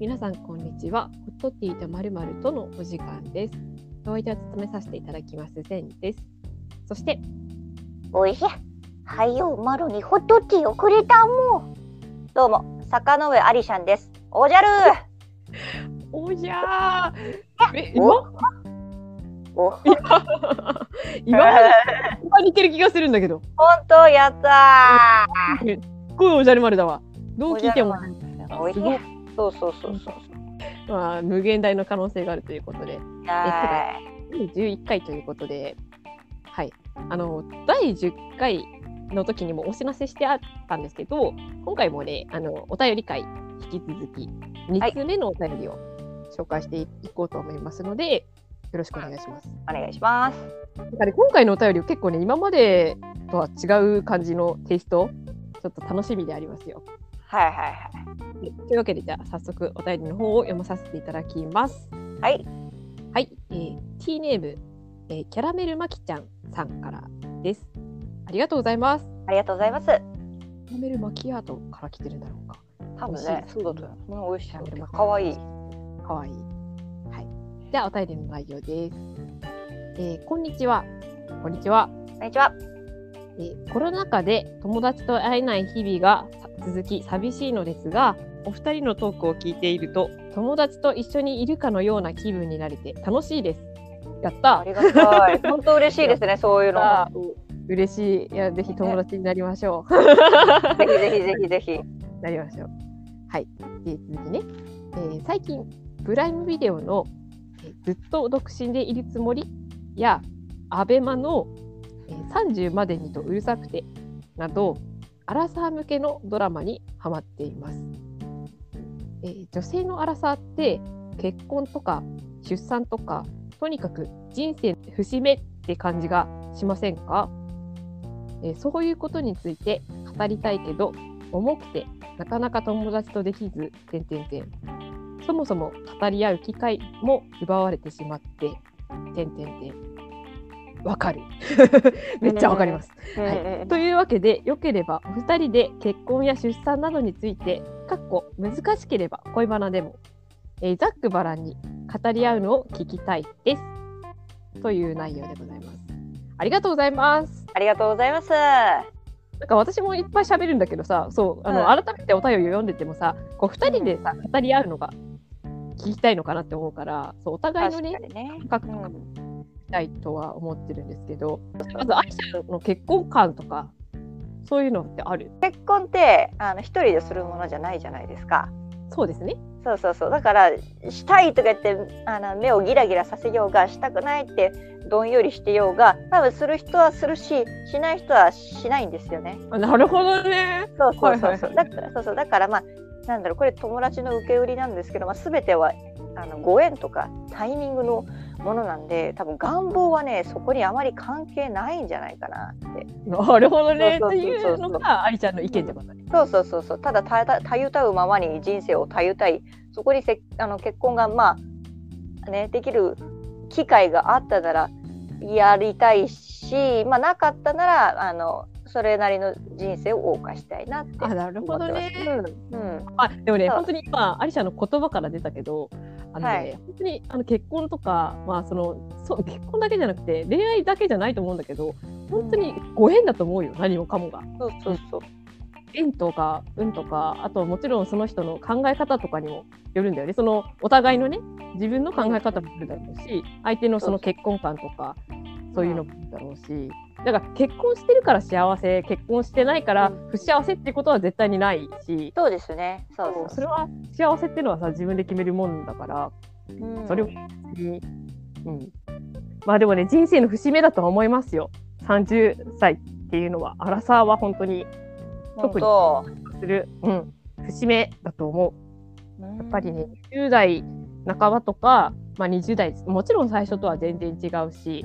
皆さんこんにちは。ホットティーとまるまるとのお時間です。お相手を務めさせていただきますゼンです。そしておいしい。はいよ、マロにホットティーをくれたもん。どうも、坂上ありしゃんです。おじゃるおじゃー。え今？お？お、今？今似てる気がするんだけど。本当やったすごいおじゃる丸だわ。どう聞いてもー。おいしい。そうそうそうそう。まあ無限大の可能性があるということで、は11回ということで、はい。あの第10回の時にもお知らせしてあったんですけど、今回もね、あのお便り会引き続き2つ目のお便りを紹介していこうと思いますので、よろしくお願いします。い。お願いします。なんかね今回のお便り結構ね今までとは違う感じのテイスト、ちょっと楽しみでありますよ。はいはいはい。でというわけでじゃあ早速お便りの方を読まさせていただきます。はい。はい、えー、T ネーム、えー、キャラメルマキちゃんさんからです。ありがとうございます。ありがとうございます。キャラメルマキアートから来てるんだろうか。多分ね、いそうだと思う。美味しいキャラメルマ。キかわいい。かわいい。はい。ではお便りの内容です。えー、こんにちは。こんにちは。こんにちは。えーコロナ禍で友達と会えない日々が続き寂しいのですがお二人のトークを聞いていると友達と一緒にいるかのような気分になれて楽しいです。やった。ありがたい。本当嬉しいですね、そういうの。嬉しい。いやぜひ友達になりましょう、ぜひぜひぜひぜひ。なりましょう。はい。で続きね、えー最近プライムビデオの、えーずっと独身でいるつもりやアベマの、えー30までにとうるさくてなどアラサー向けのドラマにハマっています、えー女性のアラサーって結婚とか出産とかとにかく人生の節目って感じがしませんか、えーそういうことについて語りたいけど重くてなかなか友達とできず、点々点そもそも語り合う機会も奪われてしまって、点々点わかる。めっちゃわかります。はい、というわけで、よければお二人で結婚や出産などについて、かっこ難しければ恋バナでも、えーざっくばらんに語り合うのを聞きたいです。という内容でございます。ありがとうございます。ありがとうございます。なんか私もいっぱい喋るんだけどさ、そうあの、うん改めてお便りを読んでてもさ、こう二人でさ語り合うのが聞きたいのかなって思うから、そうお互いのね。感覚とかもたいとは思ってるんですけど、まずアイちゃんの結婚観とかそういうのってある？結婚ってあの一人でするものじゃないじゃないですか。そうですね。そうそうそうだからしたいとか言ってあの目をギラギラさせようがしたくないってどんよりしてようが多分する人はするししない人はしないんですよね。あなるほどね。そうそうそうそう、だからそうそうだからまあなんだろうこれ友達の受け売りなんですけど、まあ、全てはあのご縁とかタイミングのものなんで多分願望はねそこにあまり関係ないんじゃないかなって。なるほどね。っていうのがアイちゃんの意見ってことね。そうそうそうそうただたたたゆたうままに人生をたゆたいそこにせあの結婚がまあねできる機会があったならやりたいし、まあ、なかったならあのそれなりの人生を謳歌したいなってあなるほどね。うんうんあでもね本当に今アリシャの言葉から出たけどあの、ねはい。本当にあの結婚とか、まあ、そのそう結婚だけじゃなくて恋愛だけじゃないと思うんだけど本当にご縁だと思うよ何もかもが。そうそうそう。縁とか運とかあともちろんその人の考え方とかにもよるんだよね。そのお互いのね自分の考え方もあるだろうし相手のその結婚観とかそういうのもだろうし。だから結婚してるから幸せ結婚してないからうん。不幸せってことは絶対にないし、そうですね。そうそうそれは幸せっていうのはさ自分で決めるもんだからうん。それをうん、まあでもね人生の節目だとは思いますよ。30歳っていうのはアラサーは本当に本当。する、うん、節目だと思う。ややっぱりね、10代半ばとか、まあ、20代、もちろん最初とは全然違うし、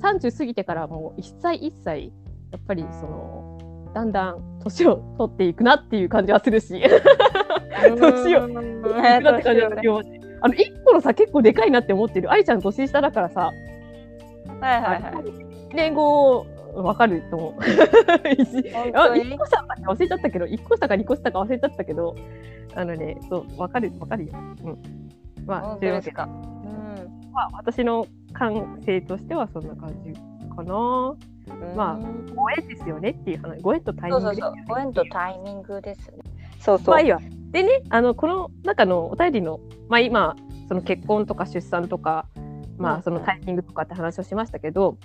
30過ぎてからもう一歳一歳、やっぱりその、だんだん年を取っていくなっていう感じはするし、年をうん取っていくなって感じはするよあの、一個のさ、結構でかいなって思ってる。愛ちゃん年下だからさ、はいはいはい2年後わかると思う。本あ当に？1個差か忘れちゃったけど1個差か2個差か忘れちゃったけどあのねそうわかるわかるよ。うん。まあというわけか。うんまあ、私の感性としてはそんな感じかな。まあうんご縁ですよねっていう話ご縁とタイミングですよねそう。ご縁とタイミングですね。そうそう。まあいいわ。でね、あのこの中のお便りの、まあ、今その結婚とか出産とか、まあ、うんそのタイミングとかって話をしましたけど、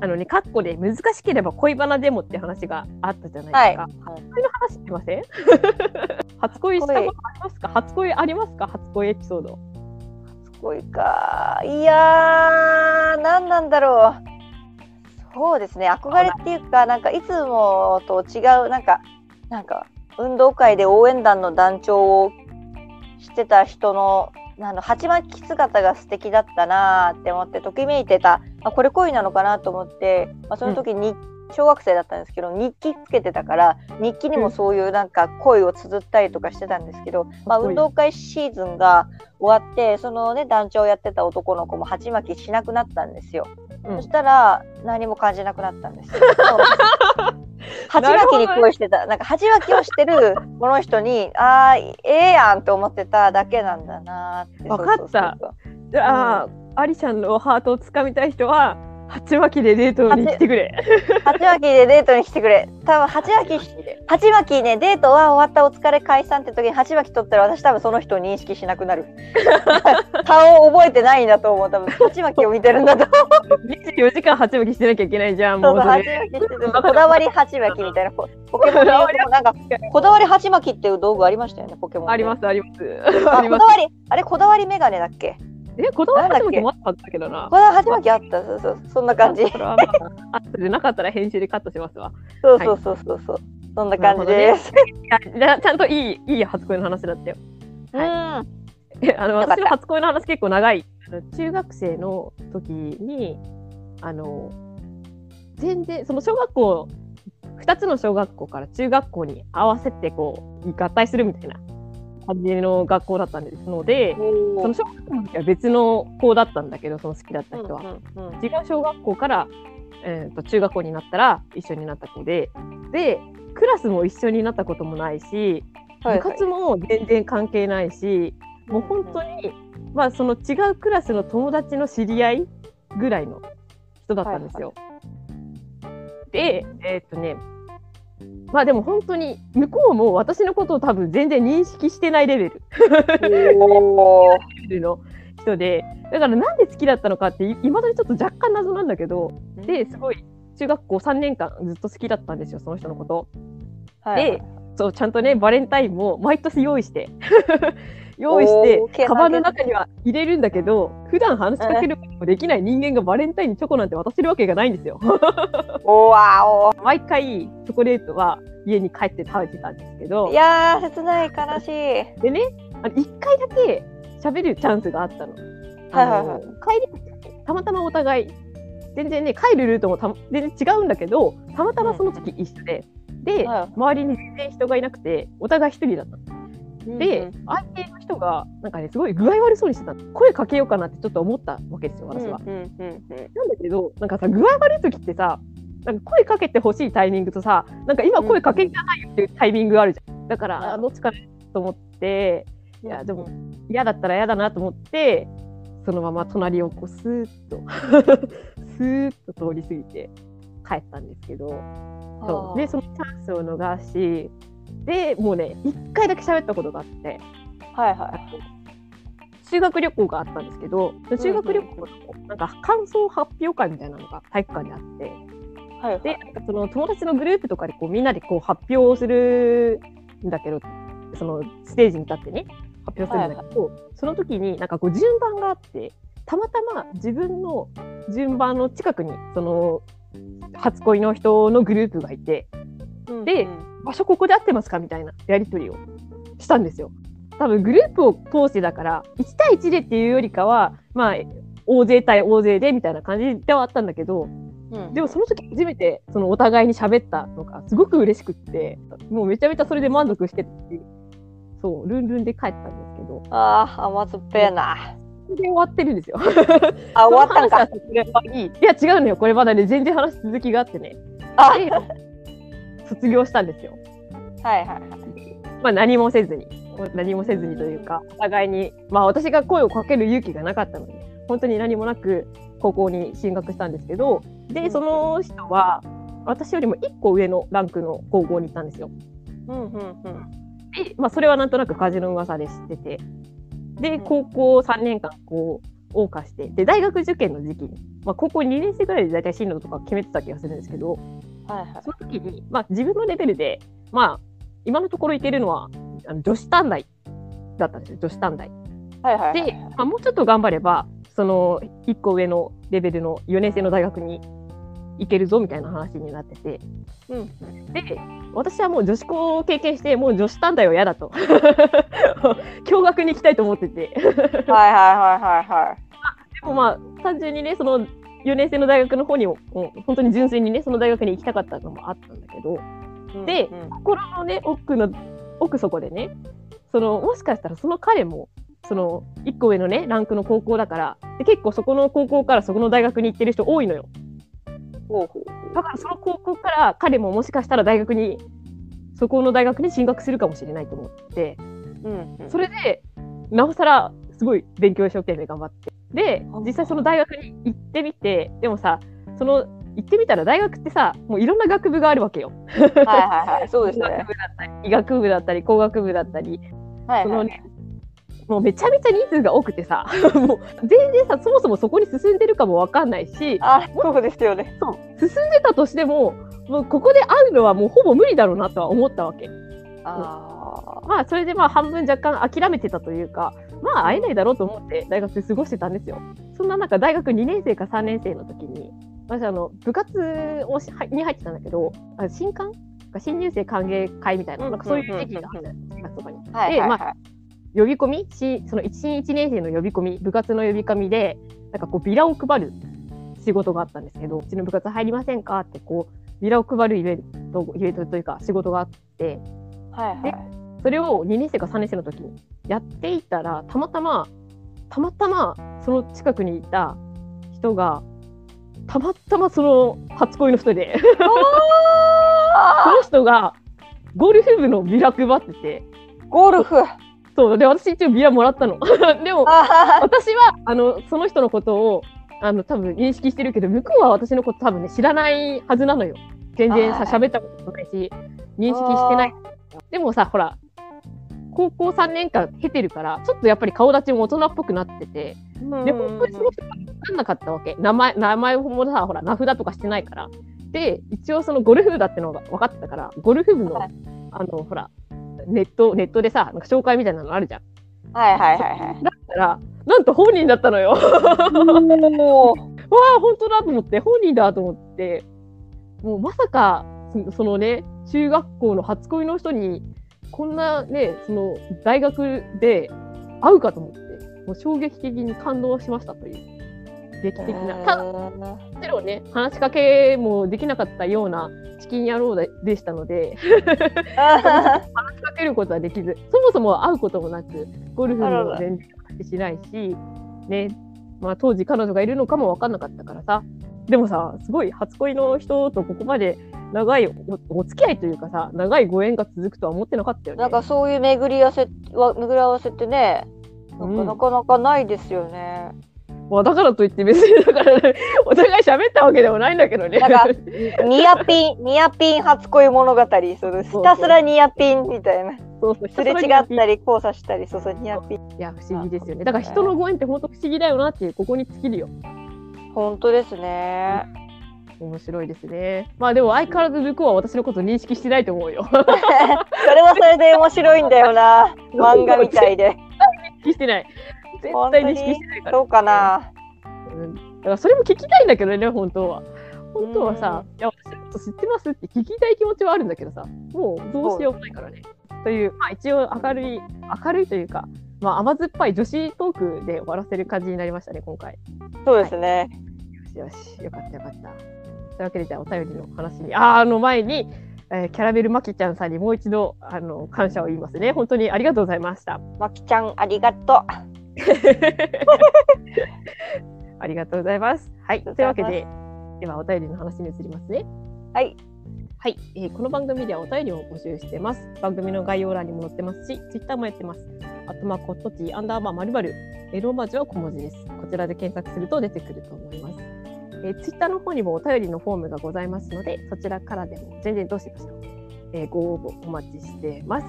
あのね、カッコで難しければ恋バナでもって話があったじゃないですか。はい初恋の話してません？初恋したことありますか？初恋ありますか？初恋エピソード。恋か。いやー、何なんだろう。そうですね、憧れっていうか、なんかいつもと違う、なんか、なんか、運動会で応援団の団長をしてた人の、あの鉢巻き姿が素敵だったなーって思って、ときめいてた、あこれ恋なのかなと思って、まあ、その時に、小学生だったんですけど日記つけてたから日記にもそういうなんか恋を綴ったりとかしてたんですけど、まあ、運動会シーズンが終わってそのね団長をやってた男の子も鉢巻きしなくなったんですよ、うん。そしたら何も感じなくなったんですよ。鉢巻きに恋してた。なんか鉢巻きをしてるこの人にあーええやんって思ってただけなんだなーって。わかった。そうそうそうじゃあ、アリちゃんのハートをつかみたい人は、鉢巻きでデートに来てくれ。鉢巻きでデートに来てくれ。多分鉢巻き 鉢巻きねデートは終わったお疲れ解散って時に鉢巻き取ったら私多分その人を認識しなくなる。顔を覚えてないんだと思う多分。鉢巻きを見てるんだと思う。24時間鉢巻きしてなきゃいけないじゃん、もうしてる。こだわり鉢巻きみたいな。ポポケモンなんかこだわり鉢巻きっていう道具ありましたよねポケモンであります、あります。ああります。こだわりあれこだわりメガネだっけ？え、こだわり鉢巻きもあったけどな。こ。だわり鉢巻きあった。そうそうそんな感じ。それはまあ、あとでなかったら編集でカットしますわ。そうそうそうそうそう。そんな感じです、いやちゃんといい、いい初恋の話だったよ。うん。えあの私の初恋の話結構長い。中学生の時に、あの、全然、その小学校、2つの小学校から中学校に合わせてこう合体するみたいな感じの学校だったんですので、その小学校の時は別の子だったんだけど、その好きだった人は。うんうんうん。違う小学校から、えー、と中学校になったら一緒になった子ででクラスも一緒になったこともないしはいはい。部活も全然関係ないし、もう本当に、まあ、その違うクラスの友達の知り合いぐらいの人だったんですよ。でえーっとねまあでも本当に向こうも私のことを多分全然認識してないレベル。の人で。だからなんで好きだったのかっていまだにちょっと若干謎なんだけど。ですごい中学校3年間ずっと好きだったんですよその人のこと。はい。でそうちゃんとねバレンタインも毎年用意して用意してカバンの中には入れるんだけど普段話しかけることもできない人間がバレンタインにチョコなんて渡せるわけがないんですよ。おわ毎回チョコレートは家に帰って食べてたんですけどおいやー切ない悲しい。でねあの1回だけ喋るチャンスがあったの。はいはい帰りたまたまお互い全然ね帰るルートもた全然違うんだけどたまたまその時一緒で、で、はい。周りに全然人がいなくてお互い一人だったの。で、うん。相手の人がなんかねすごい具合悪そうにしてた。の声かけようかなってちょっと思ったわけですよ私は。なんだけどなんかさ具合悪い時ってさなんか声かけてほしいタイミングとさなんか今声かけんじゃないよっていうタイミングがあるじゃん。だから、どっちかなと思ってうん。いやでも嫌だったら嫌だなと思ってそのまま隣をこうスーッと スーッと通り過ぎて帰ったんですけどそう。でそのチャンスを逃しでもうね1回だけ喋ったことがあってはいは修学旅行があったんですけど修学旅行のなんか感想発表会みたいなのが体育館にあっていはい。でその友達のグループとかでこうみんなでこう発表をするんだけどそのステージに立ってね発表するんだけど、その時になんかこう順番があってたまたま自分の順番の近くにその初恋の人のグループがいてで場所ここで合ってますかみたいなやり取りをしたんですよ。多分グループを通してだから1対1でっていうよりかはまあ大勢対大勢でみたいな感じではあったんだけどでもその時初めてそのお互いに喋ったのがすごく嬉しくってもうめちゃめちゃそれで満足してってそうルンルンで帰ったんですけどあー甘酸っぱいな全然終わってるんですよ。あ、終わったんか。いいいや違うのよこれまだね全然話続きがあってねあ、で卒業したんですよ。はいはいはい。まあ何もせずに何もせずにというかお互いにまあ私が声をかける勇気がなかったので本当に何もなく高校に進学したんですけどでその人は私よりも1個上のランクの高校に行ったんですよ。うんうんうん。で、まあ、それはなんとなく風の噂で知っててで高校3年間こう謳歌してで大学受験の時期に、まあ、高校2年生ぐらいで大体進路とか決めてた気がするんですけどはいはい。その時に、まあ、自分のレベルで、まあ、今のところいけるのはあの女子短大だったんですよ。女子短大。はいはいはいで、まあ、もうちょっと頑張ればその1個上のレベルの4年生の大学に行けるぞみたいな話になってて。うんで私はもう女子校を経験してもう女子短大は嫌だと。共学に行きたいと思ってて。ではいはいはいはいはい。もまあ単純にねその4年生の大学の方にももう本当に純粋にねその大学に行きたかったのもあったんだけど。でうんうん。心のね奥の奥底でねそのもしかしたらその彼もその1個上のねランクの高校だからで結構そこの高校からそこの大学に行ってる人多いのよ。だからその高校から彼ももしかしたら大学にそこの大学に進学するかもしれないと思ってうんうん。それでなおさらすごい勉強一生懸命頑張って。であ実際その大学に行ってみてでもさその行ってみたら大学ってさもういろんな学部があるわけよ。はいはいはい。そうですね医学。部だったり医学部だったり工学部だったりはいはい。そのねもうめちゃめちゃ人数が多くてさ もう全然さそもそもそこに進んでるかもわかんないしあ、そうですよね。そう進んでたとしてももうここで会うのはもうほぼ無理だろうなとは思ったわけ。あまあそれでまあ半分若干諦めてたというかまあ会えないだろうと思って大学過ごしてたんですよ。そんな中大学2年生か3年生の時に私あの部活をしに入ってたんだけどあ新刊？新入生歓迎会みたいななんかそういう時期があったんです4月とかに。でまはい。呼び込み？しその1新1年生の呼び込み部活の呼び込みでなんかこうビラを配る仕事があったんですけどうちの部活入りませんか？ってこうビラを配るイベントイベントというか仕事があってはいはい。それを2年生か3年生の時にやっていたらたまたまたまたまその近くにいた人がたまたまその初恋の人で。その人がゴルフ部のビラ配ってて。ゴルフ。そう。で私一応ビラもらったの。でもあ私はあのその人のことをあの多分認識してるけど向こうは私のこと多分ね知らないはずなのよ。全然さはい喋ったこともないし認識してない。でもさほら高校3年間経てるからちょっとやっぱり顔立ちも大人っぽくなっててーで本当にその人が分かんなかったわけ。名前名前もさほら名札とかしてないから。で一応そのゴルフ部だってのが分かってたからゴルフ部の,、はい。あのほらネットネットでさなんか紹介みたいなのあるじゃん。はいはいはいはい。だったらなんと本人だったのよ。わあ本当だと思って本人だと思って。もうまさかそそのね中学校の初恋の人にこんなねその大学で会うかと思ってもう衝撃的に感動しましたという劇的な、ただもちろんね話しかけもできなかったようなチキン野郎ででしたので 話しかけることはできずそもそも会うこともなくゴルフも全然話しないしねまあ、当時彼女がいるのかも分かんなかったからさ。でもさすごい初恋の人とここまで長いおお付き合いというかさ長いご縁が続くとは思ってなかったよね。なんかそういう巡り合わせは巡り合わせってね、なかなかなかないですよね。まあ、だからといって別にだから、ね、お互い喋ったわけでもないんだけどね。なんかニアピンニアピン初恋物語、そのひたすらニアピンみたいな。そうそうすれ違ったり交差したり、そうそうニアピン。いや不思議ですよね。だから人のご縁って本当不思議だよなっていうここに尽きるよ。本当ですね。面白いですね。まあでも相変わらず向こうは私のこと認識してないと思うよ。それはそれで面白いんだよな。漫画みたいで。認識してない。絶対認識してないから。そうかな。うん、だからそれも聞きたいんだけどね本当は。本当はさ、いや私のこと知ってますって聞きたい気持ちはあるんだけどさ、もうどうしようもないからね。という、まあ、一応明るい明るいというか、まあ、甘酸っぱい女子トークで終わらせる感じになりましたね今回。そうですね。よしよしよかったよかった。というわけでじゃあお便りの話にあーあの前に、えーキャラベルマキちゃんさんにもう一度あの感謝を言いますね本当にありがとうございました。まきちゃんありがとう。ありがとうございます。はい、というわけで、ではお便りの話に移りますね。はい。はい、えーこの番組ではお便りを募集してます。番組の概要欄にも載ってますし、ツイッターもやってます。あとまコットティアンダーバーまるまるえーローマ字は小文字です。こちらで検索すると出てくると思います。えー、ツイッターの方にもお便りのフォームがございますので、そちらからでも全然どうしましょう。えーご応募お待ちしてます。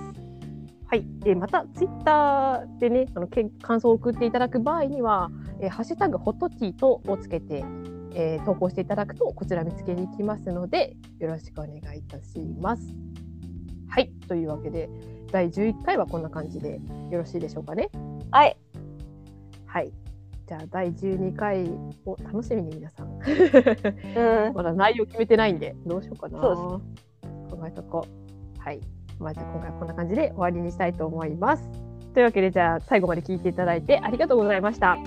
はい、えーまたツイッターでね、あのけ感想を送っていただく場合には、えーハッシュタグホットティーとをつけて、えー投稿していただくとこちら見つけに行きますのでよろしくお願いいたします。はいというわけで第11回はこんな感じでよろしいでしょうかね？はい。はいじゃあ第12回を楽しみに皆さんうん。まだ内容決めてないんでどうしようかなそ考えとこう。はいまあ、じゃあ今回はこんな感じで終わりにしたいと思います。というわけでじゃあ最後まで聞いていただいてありがとうございました。